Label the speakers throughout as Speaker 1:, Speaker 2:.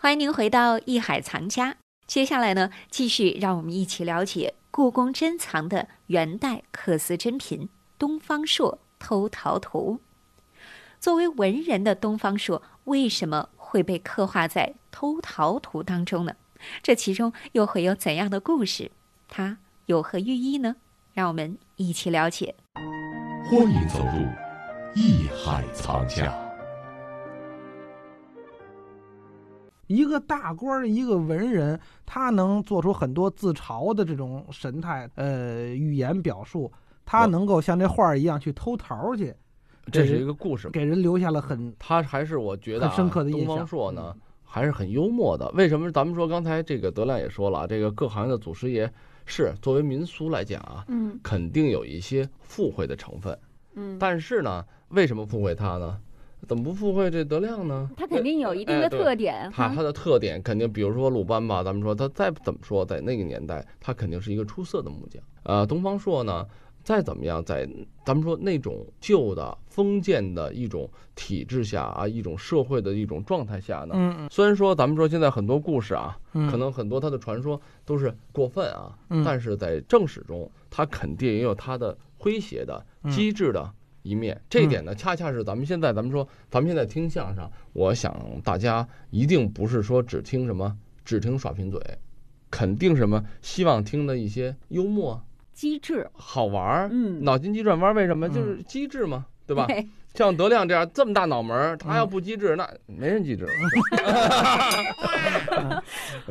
Speaker 1: 欢迎您回到《艺海藏家》，接下来呢，继续让我们一起了解故宫珍藏的元代缂丝珍品《东方朔偷桃图》。作为文人的东方朔，为什么会被刻画在《偷桃图》当中呢？这其中又会有怎样的故事？它有何寓意呢？让我们一起了解。
Speaker 2: 欢迎走入《艺海藏家》。
Speaker 3: 一个大官儿，一个文人，他能做出很多自嘲的这种神态，呃，语言表述，他能够像这画儿一样去偷桃去，
Speaker 4: 这是一个故事，
Speaker 3: 给人留下了很
Speaker 4: 他还是我觉得、啊、
Speaker 3: 很深刻的印象
Speaker 4: 东方朔呢，还是很幽默的。为什么？咱们说刚才这个德亮也说了，这个各行业的祖师爷是作为民俗来讲啊，
Speaker 5: 嗯
Speaker 4: 肯定有一些附会的成分。
Speaker 5: 嗯，
Speaker 4: 但是呢，为什么附会他呢？怎么不附会这德亮呢？
Speaker 5: 他肯定有一定的特点哈。
Speaker 4: 他他的特点肯定，比如说鲁班吧，咱们说他再怎么说，在那个年代，他肯定是一个出色的木匠。呃，东方朔呢，再怎么样，在咱们说那种旧的封建的一种体制下啊，一种社会的一种状态下呢，
Speaker 3: 嗯
Speaker 4: 虽然说咱们说现在很多故事啊，
Speaker 3: 嗯，
Speaker 4: 可能很多他的传说都是过分啊，
Speaker 3: 嗯
Speaker 4: 但是在正史中，他肯定也有他的诙谐的、
Speaker 3: 嗯
Speaker 4: 机智的一面。这一点呢，恰恰是咱们现在咱们说，咱们现在听相声，我想大家一定不是说只听什么，只听耍贫嘴，肯定什么希望听的一些幽默、
Speaker 5: 机智，
Speaker 4: 好玩儿、
Speaker 5: 嗯，
Speaker 4: 脑筋急转弯。为什么？
Speaker 3: 嗯
Speaker 4: 就是机智嘛，对吧？
Speaker 5: 对
Speaker 4: 像德亮这样这么大脑门儿，他要不机智，那没人机智。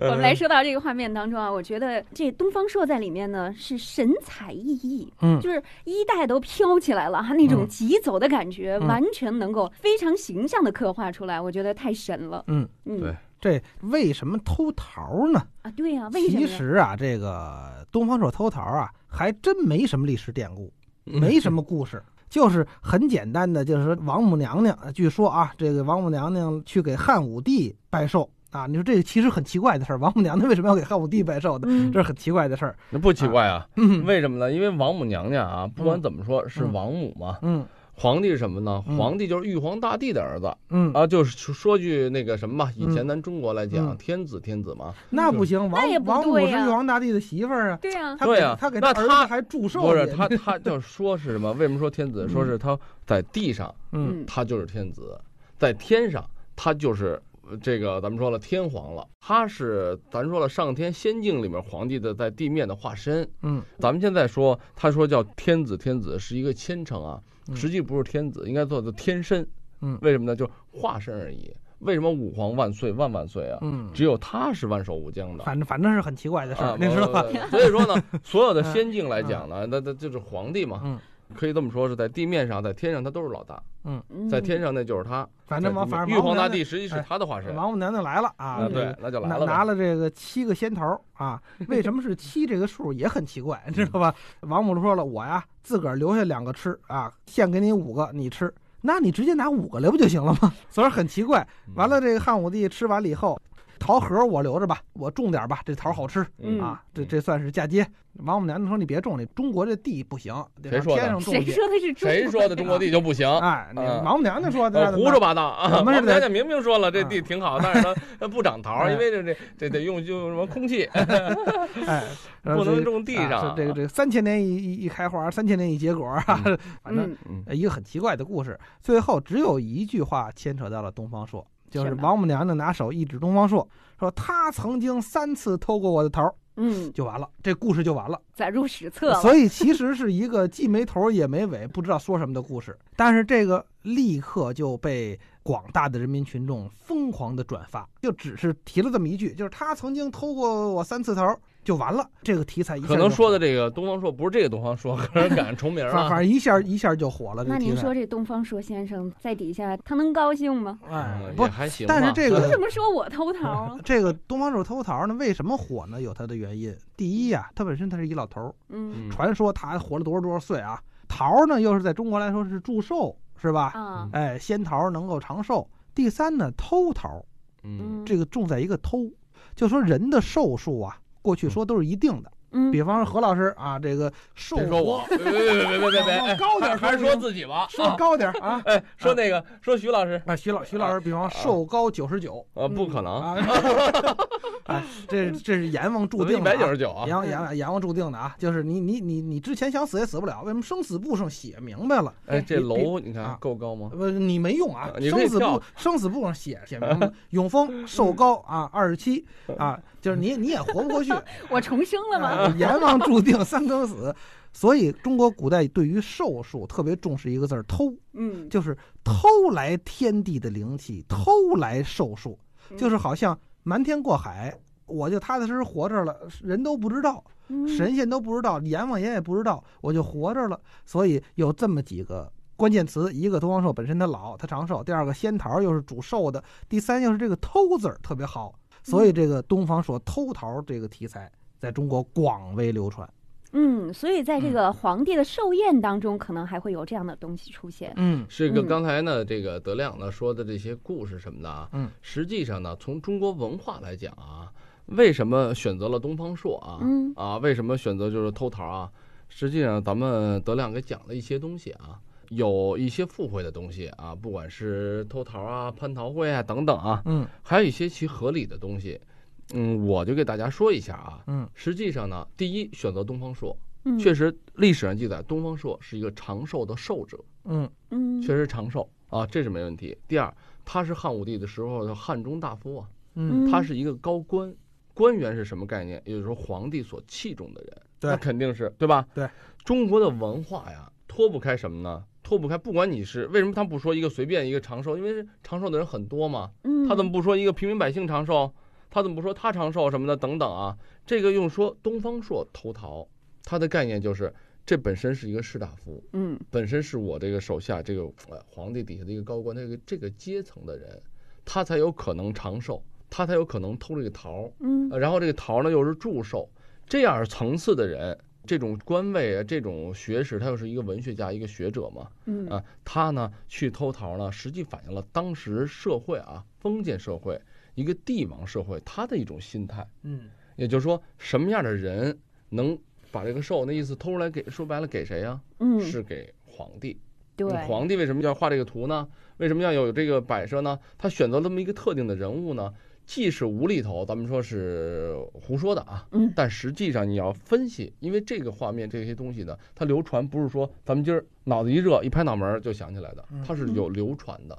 Speaker 5: 我们来说到这个画面当中啊，我觉得这东方朔在里面呢是神采奕奕，
Speaker 3: 嗯
Speaker 5: 就是衣带都飘起来了，哈那种
Speaker 3: 嗯
Speaker 5: 疾走的感觉，
Speaker 3: 嗯
Speaker 5: 完全能够非常形象的刻画出来，我觉得太神了。
Speaker 3: 嗯
Speaker 5: 嗯，
Speaker 4: 对
Speaker 3: 这为什么偷桃呢？
Speaker 5: 啊，对呀、为什么
Speaker 3: 其？实啊，这个东方朔偷桃啊，还真没什么历史典故，没什么故事，就是很简单的，就是说王母娘娘，据说啊，这个王母娘娘去给汉武帝拜寿啊，你说这个其实很奇怪的事儿，王母娘娘为什么要给汉武帝拜寿呢？
Speaker 5: 嗯
Speaker 3: 这是很奇怪的事儿。
Speaker 4: 那不奇怪啊，
Speaker 3: 嗯
Speaker 4: 为什么呢？因为王母娘娘啊，不管怎么说，是
Speaker 3: 嗯
Speaker 4: 王母嘛。
Speaker 3: 嗯
Speaker 4: 皇帝是什么呢？
Speaker 3: 嗯。
Speaker 4: 皇帝就是玉皇大帝的儿子。
Speaker 3: 嗯，
Speaker 4: 啊，就是说句那个什么吧，以前咱中国来讲，
Speaker 3: 嗯。
Speaker 4: 天子天子嘛，
Speaker 3: 那不行，王王母是玉皇大帝的媳妇儿啊，
Speaker 5: 对呀、
Speaker 3: 他给
Speaker 4: 对呀
Speaker 3: 他给儿子
Speaker 4: 那他
Speaker 3: 还祝寿去
Speaker 4: 不是他他就说是什么？为什么说天子？
Speaker 3: 嗯。
Speaker 4: 说是他在地上
Speaker 3: 嗯。
Speaker 5: 嗯。
Speaker 4: 他就是天子，在天上他就是呃这个咱们说了天皇了，他是咱说了上天仙境里面皇帝的在地面的化身。
Speaker 3: 嗯。
Speaker 4: 咱们现在说，他说叫天子，天子是一个谦称啊，
Speaker 3: 嗯
Speaker 4: 实际不是天子，应该做的天身。
Speaker 3: 嗯
Speaker 4: 为什么呢？就化身而已。为什么武皇万岁万万岁啊？
Speaker 3: 嗯，
Speaker 4: 只有他是万寿无疆的。
Speaker 3: 反正反正是很奇怪的事儿
Speaker 4: 啊，，
Speaker 3: 你知道吧？
Speaker 4: 呃所以说呢，所有的仙境来讲呢，那那就是皇帝嘛，
Speaker 3: 嗯
Speaker 4: 可以这么说，是在地面上，在天上他都是老大，
Speaker 5: 嗯
Speaker 4: 在天上那就是他。
Speaker 3: 反正王反正
Speaker 4: 玉皇大帝实际是他的化身
Speaker 3: 王母娘娘来了啊，
Speaker 4: 对那就来
Speaker 3: 拿
Speaker 4: 了呗。
Speaker 3: 拿了这个七个仙桃啊，为什么是七这个数也很奇怪，知道吧？王母说了，我呀自个儿留下两个吃啊，献给你五个你吃，那你直接拿五个来不就行了吗？所以很奇怪。
Speaker 4: 嗯
Speaker 3: 完了，这个汉武帝吃完了以后，桃核我留着吧，我种点吧，这桃好吃
Speaker 5: 嗯
Speaker 3: 啊，这这算是嫁接。王母娘娘说你别种，你中国这地不行，
Speaker 4: 谁说的
Speaker 3: 天上种去。
Speaker 5: 谁说的是中
Speaker 4: 谁
Speaker 5: 国
Speaker 4: 说的中国地就不行？
Speaker 3: 哎，王母娘娘说的，
Speaker 4: 呃胡说八道啊！王母娘娘明明说了这地
Speaker 3: 啊
Speaker 4: 挺好，但是它它 不长桃，
Speaker 3: 哎
Speaker 4: 因为这这这得用用什么空气，
Speaker 3: 哎，
Speaker 4: 不能种地
Speaker 3: 啊
Speaker 4: 上。
Speaker 3: 这个这个三千年一一一开花，三千年一结果，啊反正一个很奇怪的故事。最后只有一句话牵扯到了东方朔，就是王母娘娘拿手一指东方朔，说他曾经三次偷过我的头，
Speaker 5: 嗯，
Speaker 3: 就完了，这故事就完了。
Speaker 5: 载入史册了。
Speaker 3: 所以其实是一个既没头也没尾，不知道说什么的故事。但是这个立刻就被广大的人民群众疯狂的转发，就只是提了这么一句，就是他曾经偷过我三次桃，就完了。这个题材一下
Speaker 4: 可能说的这个东方朔不是这个东方朔，可能赶上重名
Speaker 3: 了反
Speaker 4: 啊。
Speaker 3: 正一下一下就火了。这
Speaker 5: 那您说这东方朔先生在底下，他能高兴吗？
Speaker 3: 哎不
Speaker 4: 还行。
Speaker 3: 但是这个
Speaker 5: 凭什么说我偷桃啊？
Speaker 3: 这个东方朔偷桃呢，为什么火呢？有它的原因。第一呀、他本身他是一老头儿，
Speaker 5: 嗯
Speaker 4: 嗯
Speaker 3: 传说他活了多少多少岁啊。桃呢，又是在中国来说是祝寿，是吧？
Speaker 5: 啊，
Speaker 3: 哎，仙桃能够长寿。第三呢，偷桃，
Speaker 4: 嗯
Speaker 3: 这个重在一个偷，就说人的寿数啊，过去说都是一定的，
Speaker 5: 嗯，
Speaker 3: 比方说何老师啊，这个寿
Speaker 4: 别说我，别别别别别别别，哎
Speaker 3: 高点
Speaker 4: 还是说自己吧。
Speaker 3: 说高点啊。
Speaker 4: 哎，说那个，说徐老师，
Speaker 3: 啊，徐老徐老师，比方瘦高九十九
Speaker 4: 呃，不可能，
Speaker 3: 啊，哎，这这是阎王注定的啊
Speaker 4: 百九十九啊
Speaker 3: 阎。王阎王阎王注定的啊，就是你你你你之前想死也死不了，为什么生死簿上写明白了？
Speaker 4: 哎，这楼你看
Speaker 3: 啊
Speaker 4: 够高吗？
Speaker 3: 不，你没用啊生死簿生死簿上写写明白，永丰寿高啊二十七啊，就是你你也活不过去，
Speaker 5: 我重生了吗？
Speaker 3: 啊阎王注定三更死。所以中国古代对于寿数特别重视一个字儿偷，
Speaker 5: 嗯，
Speaker 3: 就是偷来天地的灵气，偷来寿数，
Speaker 5: 嗯
Speaker 3: 就是好像瞒天过海，我就踏踏实实活着了，人都不知道，
Speaker 5: 嗯
Speaker 3: 神仙都不知道，阎王爷也不知道，我就活着了。所以有这么几个关键词：一个东方朔本身他老，他长寿；第二个仙桃又是主寿的；第三又是这个偷字儿特别好。所以这个东方朔偷桃这个题材在中国广为流传。
Speaker 5: 嗯，所以在这个皇帝的寿宴当中，可能还会有这样的东西出现。
Speaker 3: 嗯
Speaker 4: 这个
Speaker 5: 嗯
Speaker 4: 刚才呢，这个德亮呢说的这些故事什么的啊，
Speaker 3: 嗯，
Speaker 4: 实际上呢，从中国文化来讲啊，为什么选择了东方朔啊？
Speaker 5: 嗯
Speaker 4: 啊，为什么选择就是偷桃啊？实际上，咱们德亮给讲了一些东西啊，有一些附会的东西啊，不管是偷桃啊、蟠桃会啊等等啊，
Speaker 3: 嗯
Speaker 4: 还有一些其合理的东西。嗯，我就给大家说一下啊。
Speaker 3: 嗯
Speaker 4: 实际上呢，第一选择东方朔，
Speaker 5: 嗯，
Speaker 4: 确实历史上记载东方朔是一个长寿的寿者。
Speaker 3: 嗯
Speaker 5: 嗯，
Speaker 4: 确实长寿啊，这是没问题。第二，他是汉武帝的时候的汉中大夫啊，
Speaker 3: 嗯，
Speaker 4: 他是一个高官，官员是什么概念？也就是说皇帝所器重的人，
Speaker 3: 对
Speaker 4: 那肯定是对吧？
Speaker 3: 对，
Speaker 4: 中国的文化呀，脱不开什么呢？脱不开，不管你是为什么他不说一个随便一个长寿，因为长寿的人很多嘛，
Speaker 5: 嗯，
Speaker 4: 他怎么不说一个平民百姓长寿？他怎么不说他长寿什么的等等啊？这个用说东方朔偷桃，他的概念就是这本身是一个士大夫，
Speaker 5: 嗯。
Speaker 4: 本身是我这个手下这个呃皇帝底下的一个高官，这个这个阶层的人，他才有可能长寿，他才有可能偷这个桃，
Speaker 5: 嗯。
Speaker 4: 呃然后这个桃呢又是祝寿，这样层次的人，这种官位啊，这种学识，他又是一个文学家，一个学者嘛，
Speaker 5: 嗯。
Speaker 4: 啊，他呢去偷桃呢，实际反映了当时社会啊，封建社会一个帝王社会他的一种心态，
Speaker 3: 嗯
Speaker 4: 也就是说，什么样的人能把这个寿那意思偷出来给，说白了给谁呀、
Speaker 5: 嗯，
Speaker 4: 是给皇帝。
Speaker 5: 对，
Speaker 4: 皇帝为什么要画这个图呢？为什么要有这个摆设呢？他选择这么一个特定的人物呢，既是无厘头，咱们说是胡说的啊，
Speaker 5: 嗯
Speaker 4: 但实际上你要分析，因为这个画面这些东西呢，它流传不是说咱们今儿脑子一热一拍脑门儿就想起来的，它是有流传的。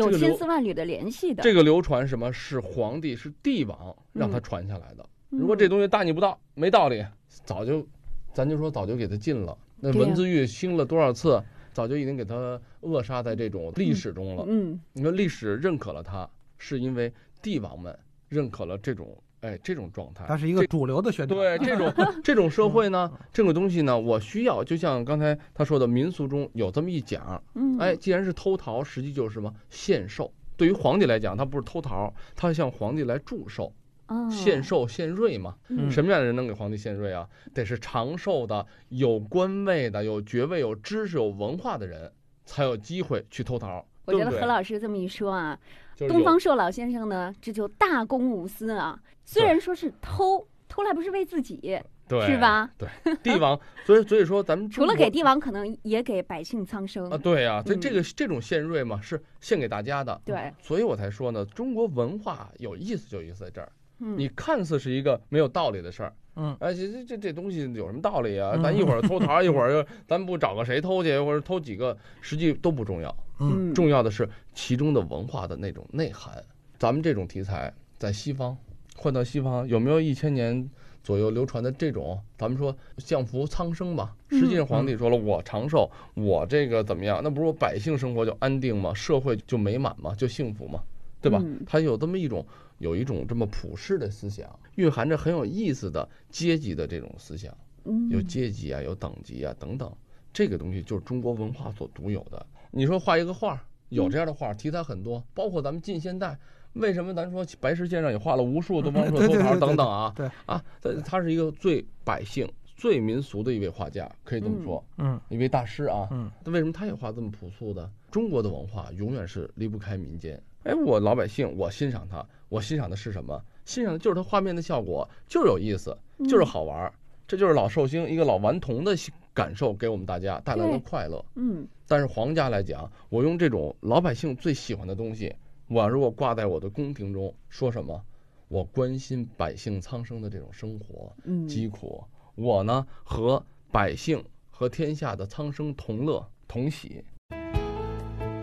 Speaker 4: 个流
Speaker 5: 千丝万缕的联系的。
Speaker 4: 这个流传什么是皇帝是帝王让他传下来的。如果这东西大逆不道，没道理，早就，咱就说早就给他禁了。那文字狱兴了多少次，早就已经给他扼杀在这种历史中了。
Speaker 5: 嗯
Speaker 4: 你说历史认可了他，是因为帝王们认可了这种哎这种状态。
Speaker 3: 它是一个主流的宣传。
Speaker 4: 对这种 这种社会呢，这种东西呢，我需要，就像刚才他说的，民俗中有这么一讲，
Speaker 5: 嗯，
Speaker 4: 哎，既然是偷桃，实际就是什么献寿。对于皇帝来讲，他不是偷桃，他向皇帝来祝寿，
Speaker 5: 哦
Speaker 4: 献寿献瑞嘛。
Speaker 5: 嗯
Speaker 4: 什么样的人能给皇帝献瑞啊？得是长寿的、有官位的、有爵位、有知识、有文化的人，才有机会去偷桃。
Speaker 5: 我觉得何老师这么一说啊，
Speaker 4: 就是
Speaker 5: 东方朔老先生呢，这就大公无私啊。虽然说是偷，偷来不是为自己，
Speaker 4: 对
Speaker 5: 是？吧？
Speaker 4: 对，帝王，所以所以说咱们
Speaker 5: 除了给帝王，可能也给百姓苍生
Speaker 4: 啊，。对啊、这
Speaker 5: 嗯
Speaker 4: 这个这种献瑞嘛，是献给大家的。
Speaker 5: 对，
Speaker 4: 所以我才说呢，中国文化有意思就有意思在这儿。
Speaker 5: 嗯，
Speaker 4: 你看似是一个没有道理的事儿，
Speaker 3: 嗯
Speaker 4: 哎，这这这这东西有什么道理啊？
Speaker 3: 嗯
Speaker 4: 咱一会儿偷桃，一会儿又咱不找个谁偷去，或者偷几个，实际都不重要。
Speaker 3: 嗯
Speaker 5: 嗯，
Speaker 4: 重要的是其中的文化的那种内涵。咱们这种题材在西方换到西方，有没有一千年左右流传的这种？咱们说降服苍生吧。
Speaker 5: 嗯
Speaker 4: 实际上皇帝说了，我长寿，我这个怎么样？那不是我百姓生活就安定吗？社会就美满吗？就幸福吗？对吧
Speaker 5: 嗯？
Speaker 4: 他有这么一种有一种这么普世的思想，蕴含着很有意思的阶级的这种思想。
Speaker 5: 嗯
Speaker 4: 有阶级啊，有等级啊等等，这个东西就是中国文化所独有的。你说画一个画，有这样的画，题材很多，包括咱们近现代，为什么咱说白石先生也画了无数东方朔、偷桃等等啊？
Speaker 3: 对
Speaker 4: 啊，他他是一个最百姓、最民俗的一位画家，可以这么说，
Speaker 3: 嗯
Speaker 4: 一位大师啊。
Speaker 3: 嗯
Speaker 4: 那为什么他也画这么朴素的？中国的文化永远是离不开民间。哎，我老百姓，我欣赏他，我欣赏的是什么？欣赏的就是他画面的效果，就是有意思，就是好玩儿。这就是老寿星一个老顽童的感受，给我们大家带来
Speaker 5: 的
Speaker 4: 快乐。
Speaker 5: 嗯，
Speaker 4: 但是皇家来讲，我用这种老百姓最喜欢的东西，我如果挂在我的宫廷中，说什么？我关心百姓苍生的这种生活
Speaker 5: 嗯
Speaker 4: 疾苦，我呢和百姓和天下的苍生同乐同喜。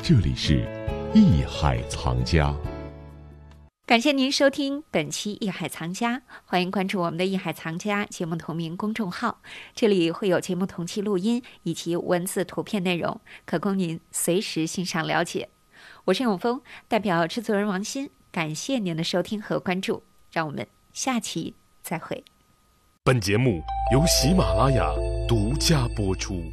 Speaker 2: 这里是艺海藏家。
Speaker 1: 感谢您收听本期《艺海藏家》，欢迎关注我们的《艺海藏家》节目同名公众号，这里会有节目同期录音以及文字、图片内容，可供您随时欣赏了解。我是永峰，代表制作人王鑫，感谢您的收听和关注，让我们下期再会。
Speaker 6: 本节目由喜马拉雅独家播出。